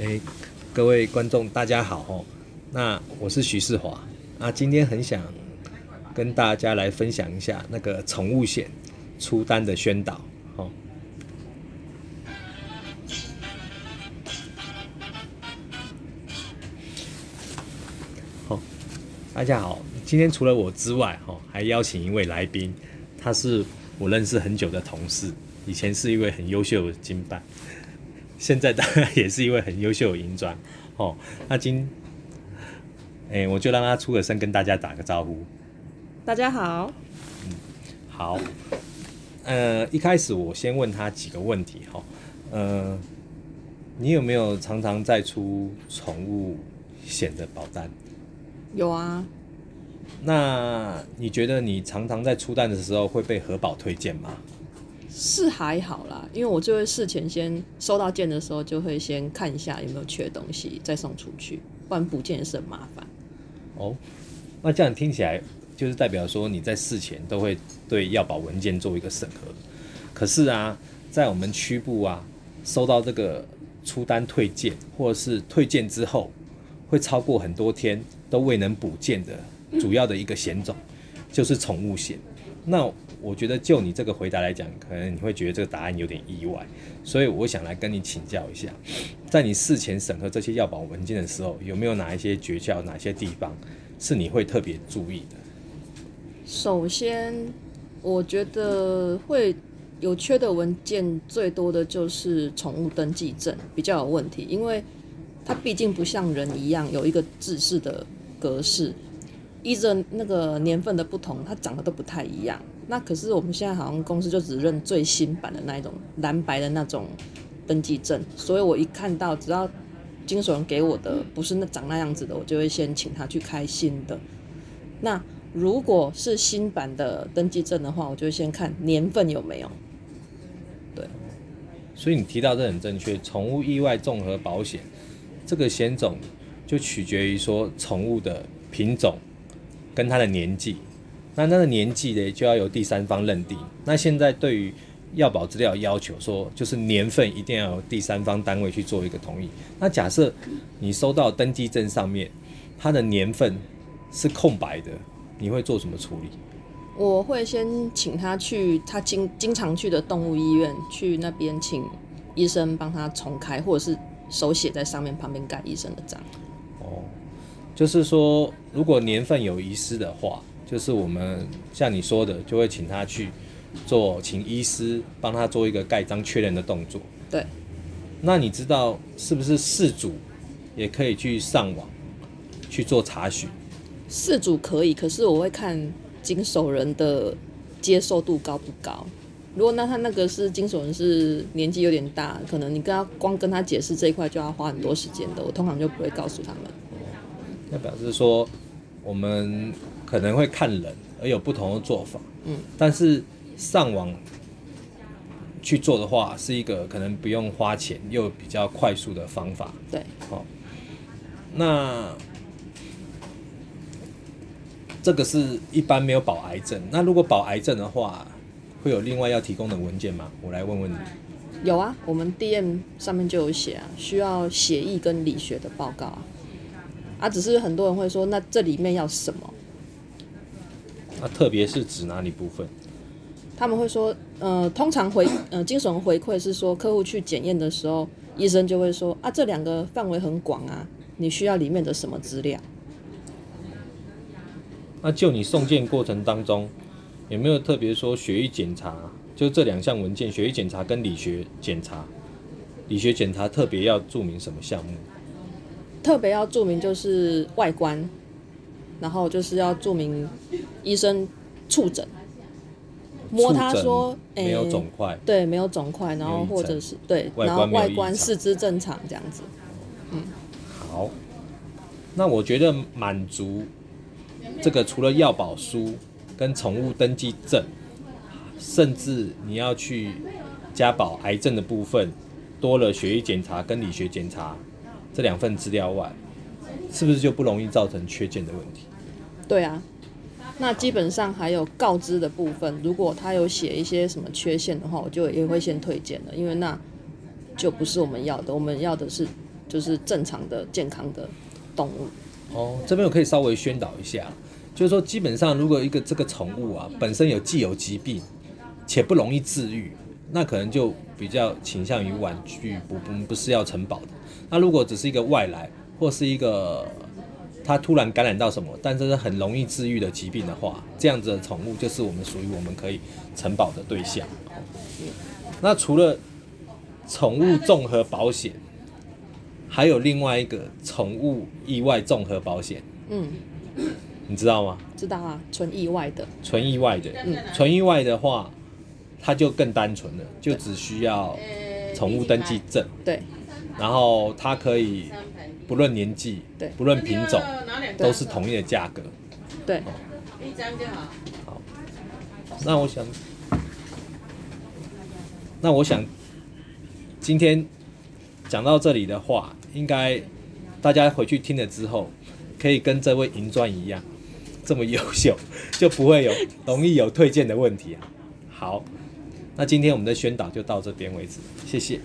哎，各位观众大家好哦，那我是徐世华，那今天很想跟大家来分享一下那个宠物险出单的宣导哦。大家好，今天除了我之外，哈，还邀请一位来宾，他是我认识很久的同事，以前是一位很优秀的经办。现在当然也是一位很优秀的银砖，哦，那今，哎，我就让他出个声跟大家打个招呼。大家好。嗯，好。呃，一开始我先问他几个问题，哈，呃，你有没有常常在出宠物险的保单？有啊。那你觉得你常常在出单的时候会被核保推荐吗？是还好啦，因为我就会事前先收到件的时候，就会先看一下有没有缺东西，再送出去，不然补件也是很麻烦。哦，那这样听起来就是代表说你在事前都会对要保文件做一个审核。可是啊，在我们区部啊，收到这个出单退件或者是退件之后，会超过很多天都未能补件的主要的一个险种，就是宠物险。那我觉得就你这个回答来讲，可能你会觉得这个答案有点意外，所以我想来跟你请教一下，在你事前审核这些要保文件的时候，有没有哪一些诀窍，哪些地方是你会特别注意的？首先，我觉得会有缺的文件最多的就是宠物登记证比较有问题，因为它毕竟不像人一样有一个制式的格式，依着那个年份的不同，它长得都不太一样。那可是我们现在好像公司就只认最新版的那一种蓝白的那种登记证，所以我一看到只要金手人给我的不是那长那样子的，我就会先请他去开新的。那如果是新版的登记证的话，我就先看年份有没有。对。所以你提到这很正确，宠物意外综合保险这个险种就取决于说宠物的品种跟他的年纪。那他的年纪呢，就要由第三方认定。那现在对于药保资料要求说，就是年份一定要由第三方单位去做一个同意。那假设你收到登记证上面，它的年份是空白的，你会做什么处理？我会先请他去他经经常去的动物医院，去那边请医生帮他重开，或者是手写在上面，旁边盖医生的章。哦，就是说，如果年份有遗失的话。就是我们像你说的，就会请他去做，请医师帮他做一个盖章确认的动作。对。那你知道是不是事主也可以去上网去做查询？事主可以，可是我会看经手人的接受度高不高。如果那他那个是经手人是年纪有点大，可能你跟他光跟他解释这一块就要花很多时间的，我通常就不会告诉他们。那表示说我们。可能会看人而有不同的做法，嗯，但是上网去做的话，是一个可能不用花钱又比较快速的方法，对，好，那这个是一般没有保癌症，那如果保癌症的话，会有另外要提供的文件吗？我来问问你。有啊，我们 DM 上面就有写啊，需要血液跟理学的报告啊，啊，只是很多人会说，那这里面要什么？那特别是指哪里部分？他们会说，呃，通常回，呃，精神回馈是说，客户去检验的时候，医生就会说，啊，这两个范围很广啊，你需要里面的什么资料？那就你送件过程当中，有没有特别说血液检查？就这两项文件，血液检查跟理学检查，理学检查特别要注明什么项目？特别要注明就是外观。然后就是要注明医生触诊，摸他说没有肿块，对，没有肿块，然后或者是对，然后外观四肢正常这样子。嗯，好，那我觉得满足这个除了药保书跟宠物登记证，甚至你要去加保癌症的部分，多了血液检查跟理学检查这两份资料外。是不是就不容易造成缺件的问题？对啊，那基本上还有告知的部分，如果他有写一些什么缺陷的话，我就也会先推荐了，因为那就不是我们要的，我们要的是就是正常的健康的动物。哦，这边我可以稍微宣导一下，就是说基本上如果一个这个宠物啊本身有既有疾病且不容易治愈，那可能就比较倾向于婉拒，不不不是要承保的。那如果只是一个外来或是一个它突然感染到什么，但这是很容易治愈的疾病的话，这样子的宠物就是我们属于我们可以承保的对象。那除了宠物综合保险，还有另外一个宠物意外综合保险，嗯，你知道吗？知道啊，纯意外的。纯意外的，纯意外的话，它就更单纯了，就只需要宠物登记证，对。然后它可以不论年纪对，不论品种，都是同一的价格。对，一张就好。好。那我想，那我想，今天讲到这里的话，应该大家回去听了之后，可以跟这位银砖一样，这么优秀，就不会有容易有退件的问题啊。好，那今天我们的宣导就到这边为止，谢谢。